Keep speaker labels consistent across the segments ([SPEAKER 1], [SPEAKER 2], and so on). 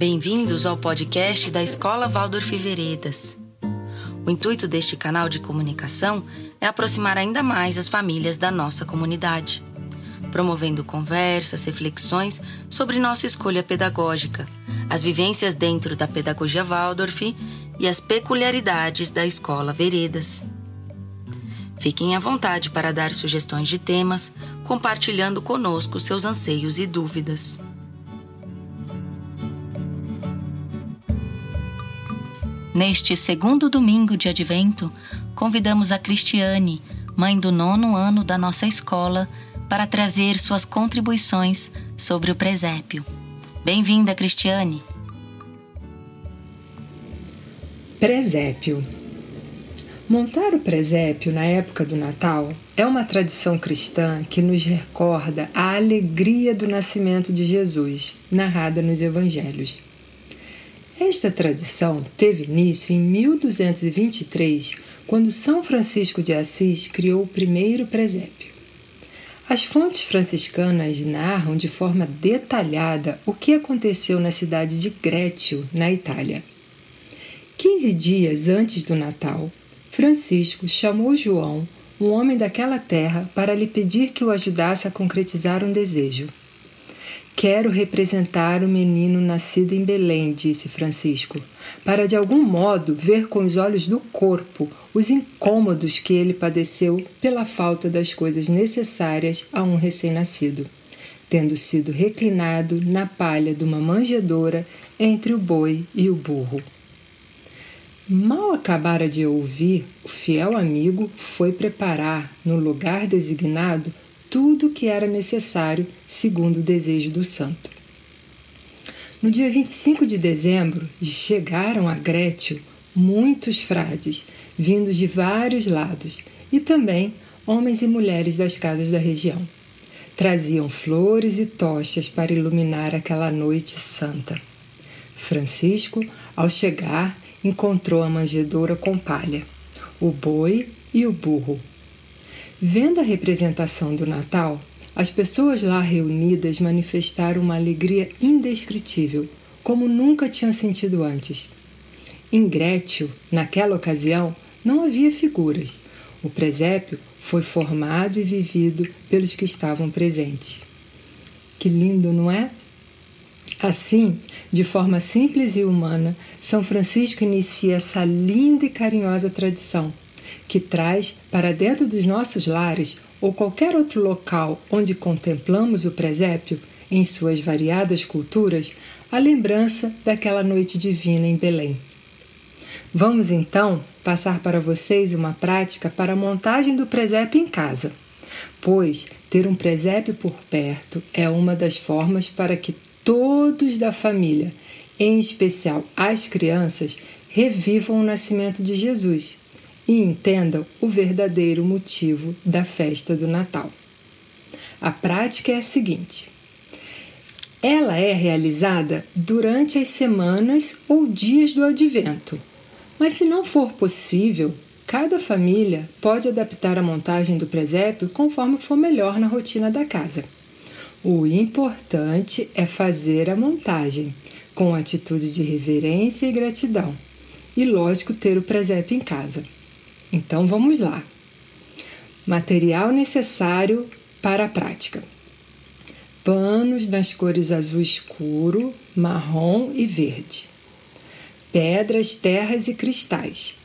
[SPEAKER 1] Bem-vindos ao podcast da Escola Waldorf Veredas. O intuito deste canal de comunicação é aproximar ainda mais as famílias da nossa comunidade, promovendo conversas, reflexões sobre nossa escolha pedagógica, as vivências dentro da pedagogia Waldorf e as peculiaridades da Escola Veredas. Fiquem à vontade para dar sugestões de temas, compartilhando conosco seus anseios e dúvidas. Neste segundo domingo de advento, convidamos a Cristiane, mãe do nono ano da nossa escola, para trazer suas contribuições sobre o presépio. Bem-vinda, Cristiane!
[SPEAKER 2] Presépio Montar o presépio na época do Natal é uma tradição cristã que nos recorda a alegria do nascimento de Jesus, narrada nos Evangelhos. Esta tradição teve início em 1223, quando São Francisco de Assis criou o primeiro presépio. As fontes franciscanas narram de forma detalhada o que aconteceu na cidade de Grétio, na Itália. Quinze dias antes do Natal, Francisco chamou João, um homem daquela terra, para lhe pedir que o ajudasse a concretizar um desejo. Quero representar o menino nascido em Belém, disse Francisco, para de algum modo ver com os olhos do corpo os incômodos que ele padeceu pela falta das coisas necessárias a um recém-nascido, tendo sido reclinado na palha de uma manjedoura entre o boi e o burro. Mal acabara de ouvir, o fiel amigo foi preparar, no lugar designado, tudo o que era necessário, segundo o desejo do santo. No dia 25 de dezembro, chegaram a Grétio muitos frades, vindos de vários lados, e também homens e mulheres das casas da região. Traziam flores e tochas para iluminar aquela noite santa. Francisco, ao chegar, encontrou a manjedoura com palha, o boi e o burro Vendo a representação do Natal, as pessoas lá reunidas manifestaram uma alegria indescritível, como nunca tinham sentido antes. Em Grétio, naquela ocasião, não havia figuras. O presépio foi formado e vivido pelos que estavam presentes. Que lindo, não é? Assim, de forma simples e humana, São Francisco inicia essa linda e carinhosa tradição que traz para dentro dos nossos lares ou qualquer outro local onde contemplamos o presépio, em suas variadas culturas, a lembrança daquela noite divina em Belém. Vamos então passar para vocês uma prática para a montagem do presépio em casa, pois ter um presépio por perto é uma das formas para que todos da família, em especial as crianças, revivam o nascimento de Jesus e entendam o verdadeiro motivo da festa do Natal. A prática é a seguinte: ela é realizada durante as semanas ou dias do advento, mas se não for possível, cada família pode adaptar a montagem do presépio conforme for melhor na rotina da casa. O importante é fazer a montagem com atitude de reverência e gratidão, e lógico ter o presépio em casa. Então vamos lá. Material necessário para a prática: panos nas cores azul escuro, marrom e verde, pedras, terras e cristais,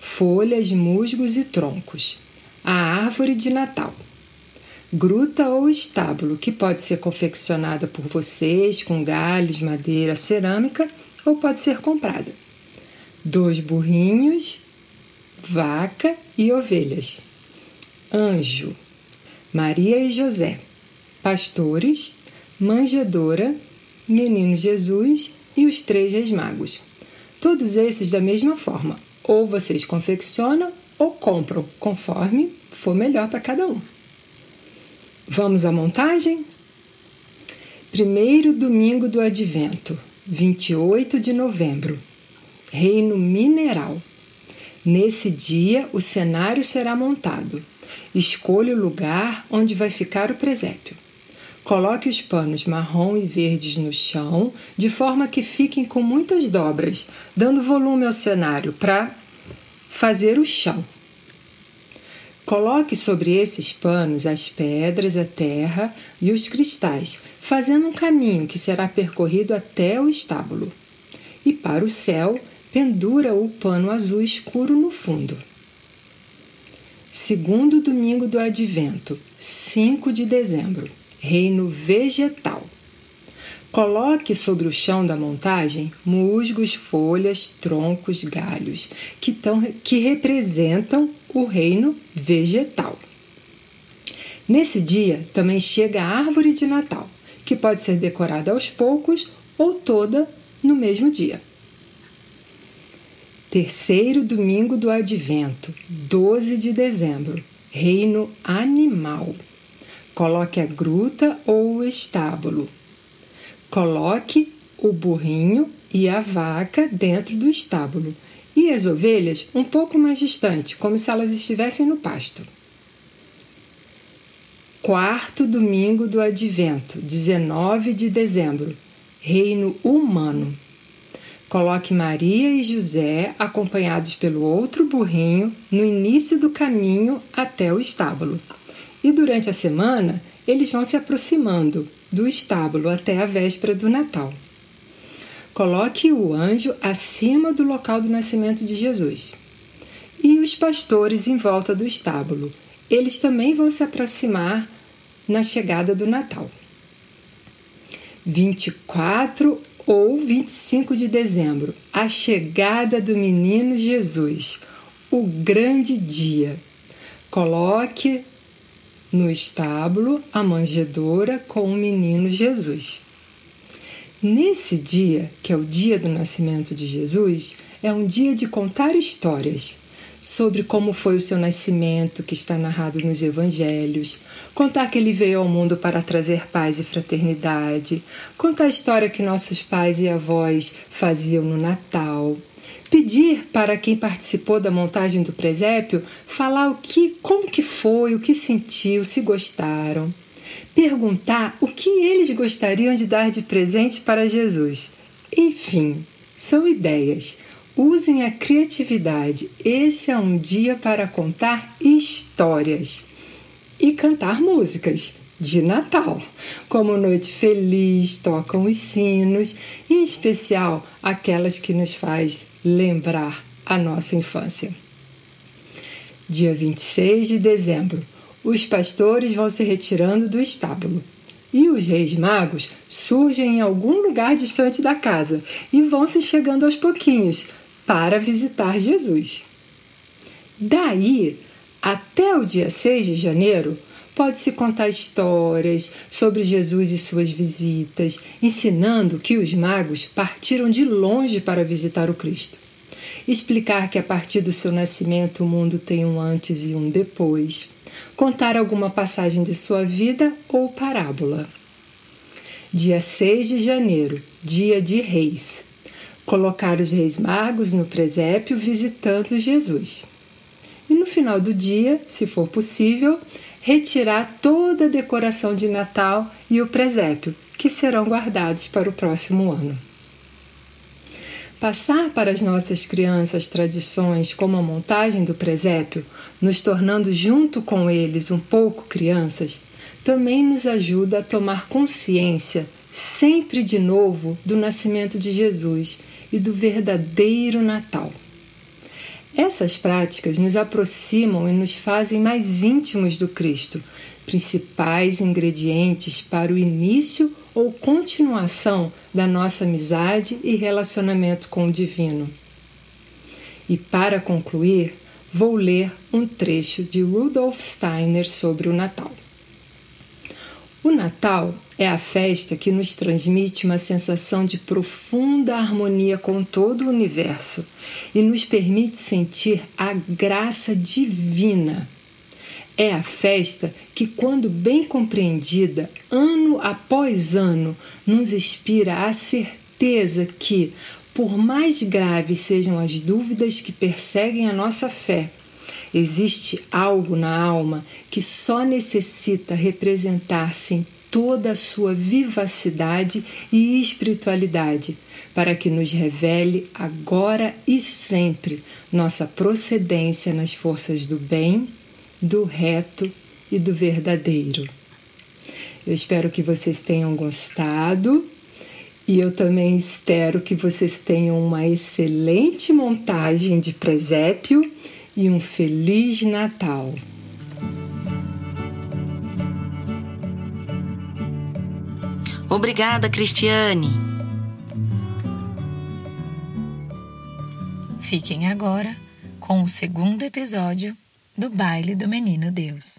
[SPEAKER 2] folhas, musgos e troncos, a árvore de Natal. Gruta ou estábulo, que pode ser confeccionada por vocês com galhos, madeira, cerâmica ou pode ser comprada. Dois burrinhos, vaca e ovelhas. Anjo, Maria e José, pastores, manjedora, menino Jesus e os três reis magos. Todos esses da mesma forma, ou vocês confeccionam ou compram, conforme for melhor para cada um. Vamos à montagem? Primeiro domingo do Advento, 28 de novembro. Reino Mineral. Nesse dia, o cenário será montado. Escolha o lugar onde vai ficar o presépio. Coloque os panos marrom e verdes no chão, de forma que fiquem com muitas dobras, dando volume ao cenário para fazer o chão. Coloque sobre esses panos as pedras, a terra e os cristais, fazendo um caminho que será percorrido até o estábulo. E para o céu, pendura o pano azul escuro no fundo. Segundo domingo do Advento, 5 de dezembro reino vegetal. Coloque sobre o chão da montagem musgos, folhas, troncos, galhos, que, tão, que representam o reino vegetal. Nesse dia também chega a árvore de Natal, que pode ser decorada aos poucos ou toda no mesmo dia. Terceiro domingo do Advento, 12 de dezembro, reino animal. Coloque a gruta ou o estábulo. Coloque o burrinho e a vaca dentro do estábulo e as ovelhas um pouco mais distante, como se elas estivessem no pasto. Quarto domingo do Advento, 19 de dezembro, Reino Humano. Coloque Maria e José, acompanhados pelo outro burrinho, no início do caminho até o estábulo. E durante a semana, eles vão se aproximando do estábulo até a véspera do Natal. Coloque o anjo acima do local do nascimento de Jesus. E os pastores em volta do estábulo. Eles também vão se aproximar na chegada do Natal. 24 ou 25 de dezembro, a chegada do menino Jesus, o grande dia. Coloque no estábulo a manjedoura com o menino Jesus. Nesse dia, que é o dia do nascimento de Jesus, é um dia de contar histórias sobre como foi o seu nascimento, que está narrado nos evangelhos, contar que ele veio ao mundo para trazer paz e fraternidade, contar a história que nossos pais e avós faziam no Natal, pedir para quem participou da montagem do presépio falar o que, como que foi, o que sentiu, se gostaram. Perguntar o que eles gostariam de dar de presente para Jesus. Enfim, são ideias. Usem a criatividade. Esse é um dia para contar histórias e cantar músicas de Natal, como Noite Feliz, tocam os sinos, em especial aquelas que nos faz lembrar a nossa infância. Dia 26 de dezembro, os pastores vão se retirando do estábulo e os reis magos surgem em algum lugar distante da casa e vão se chegando aos pouquinhos para visitar Jesus. Daí, até o dia 6 de janeiro, pode-se contar histórias sobre Jesus e suas visitas, ensinando que os magos partiram de longe para visitar o Cristo. Explicar que a partir do seu nascimento o mundo tem um antes e um depois. Contar alguma passagem de sua vida ou parábola. Dia 6 de janeiro, dia de Reis. Colocar os Reis Magos no presépio visitando Jesus. E no final do dia, se for possível, retirar toda a decoração de Natal e o presépio, que serão guardados para o próximo ano. Passar para as nossas crianças tradições como a montagem do presépio, nos tornando junto com eles um pouco crianças, também nos ajuda a tomar consciência, sempre de novo, do nascimento de Jesus e do verdadeiro Natal. Essas práticas nos aproximam e nos fazem mais íntimos do Cristo, principais ingredientes para o início ou continuação da nossa amizade e relacionamento com o Divino. E para concluir, vou ler um trecho de Rudolf Steiner sobre o Natal. O Natal é a festa que nos transmite uma sensação de profunda harmonia com todo o universo e nos permite sentir a graça divina. É a festa que, quando bem compreendida, ano após ano, nos inspira a certeza que, por mais graves sejam as dúvidas que perseguem a nossa fé, Existe algo na alma que só necessita representar-se em toda a sua vivacidade e espiritualidade, para que nos revele agora e sempre nossa procedência nas forças do bem, do reto e do verdadeiro. Eu espero que vocês tenham gostado e eu também espero que vocês tenham uma excelente montagem de presépio e um feliz Natal.
[SPEAKER 1] Obrigada, Cristiane.
[SPEAKER 3] Fiquem agora com o segundo episódio do Baile do Menino Deus.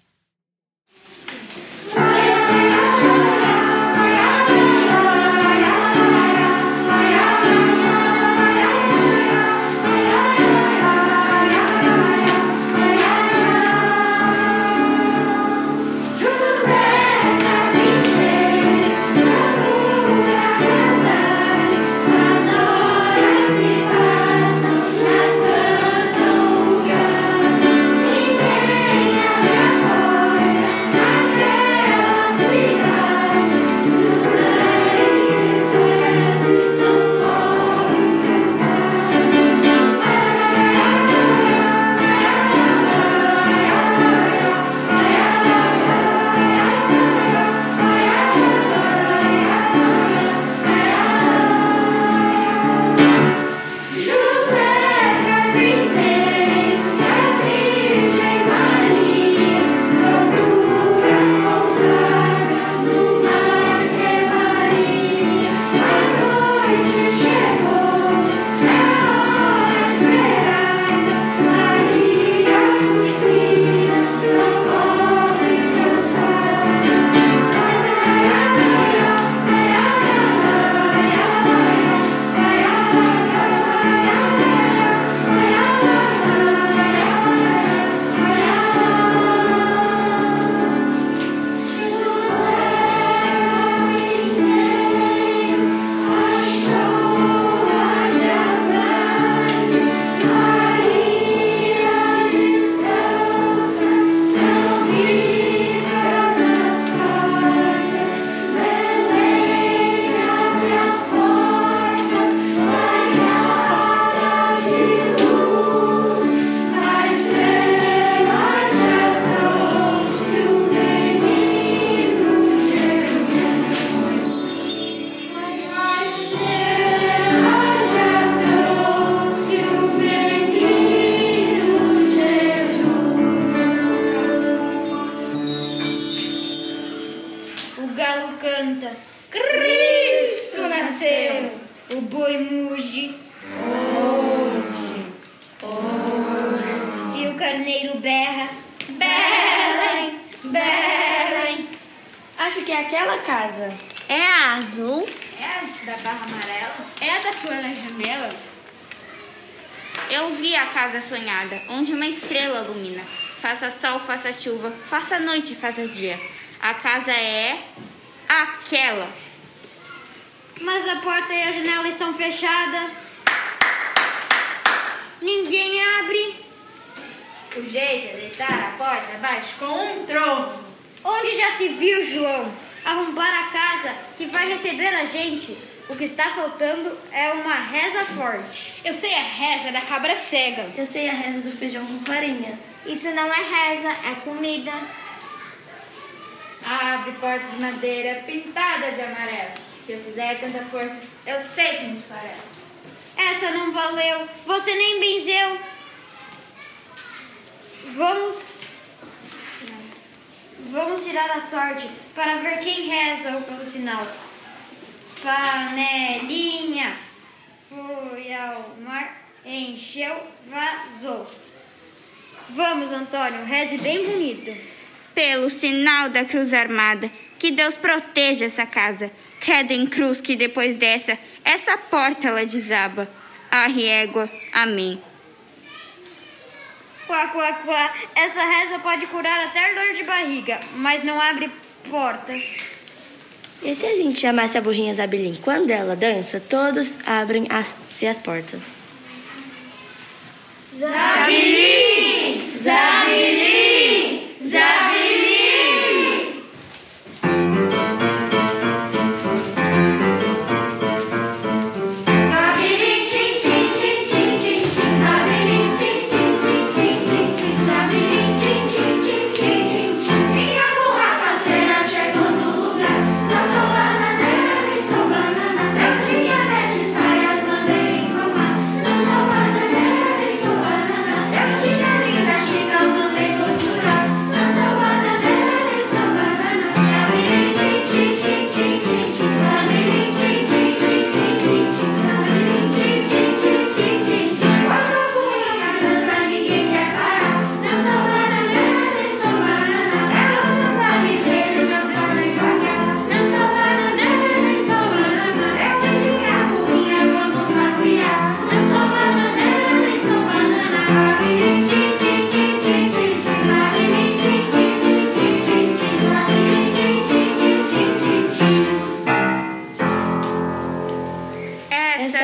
[SPEAKER 4] Eu vi a casa sonhada, onde uma estrela ilumina. Faça sol, faça chuva, faça noite, faça dia. A casa é aquela.
[SPEAKER 5] Mas a porta e a janela estão fechadas. Ninguém abre.
[SPEAKER 6] O jeito é deitar a porta abaixo com um tronco.
[SPEAKER 5] Onde já se viu, João? Arrombar a casa que vai receber a gente. O que está faltando é uma reza forte.
[SPEAKER 7] Eu sei a reza da cabra cega.
[SPEAKER 8] Eu sei a reza do feijão com farinha.
[SPEAKER 5] Isso não é reza, é comida.
[SPEAKER 6] Abre porta de madeira pintada de amarelo. Se eu fizer tanta força, eu sei que nos fará.
[SPEAKER 5] Essa não valeu. Você nem benzeu. Vamos Vamos tirar a sorte para ver quem reza o sinal. Panelinha foi ao mar, encheu, vazou. Vamos, Antônio, reze bem bonito.
[SPEAKER 4] Pelo sinal da cruz armada, que Deus proteja essa casa. Credo em cruz que depois dessa, essa porta ela desaba. Arre égua, amém.
[SPEAKER 5] Quá, quá, quá. Essa reza pode curar até dor de barriga, mas não abre portas.
[SPEAKER 8] E se a gente chamasse a burrinha Zabilin quando ela dança, todos abrem as, as portas.
[SPEAKER 5] Zabilin! Zabilin! Zabilin!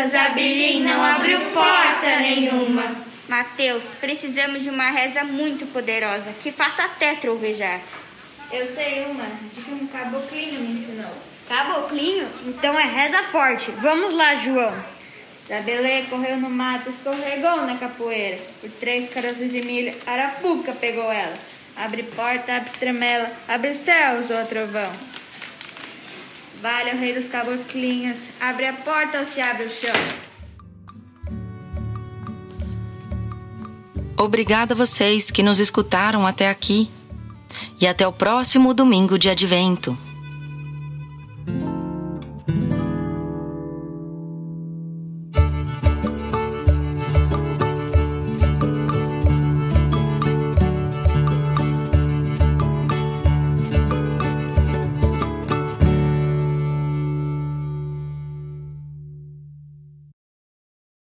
[SPEAKER 6] Zabilim não abriu porta nenhuma.
[SPEAKER 4] Mateus, precisamos de uma reza muito poderosa que faça até trovejar.
[SPEAKER 6] Eu sei uma, de que um caboclinho me ensinou.
[SPEAKER 5] Caboclinho? Então é reza forte. Vamos lá, João.
[SPEAKER 6] Zabelê correu no mato, escorregou na capoeira. Por três caroços de milho, Arapuca pegou ela. Abre porta, abre tremela, abre céus, ó trovão. Vale o rei dos caboclinhos, abre a porta ou se abre o chão.
[SPEAKER 1] Obrigada a vocês que nos escutaram até aqui. E até o próximo domingo de advento.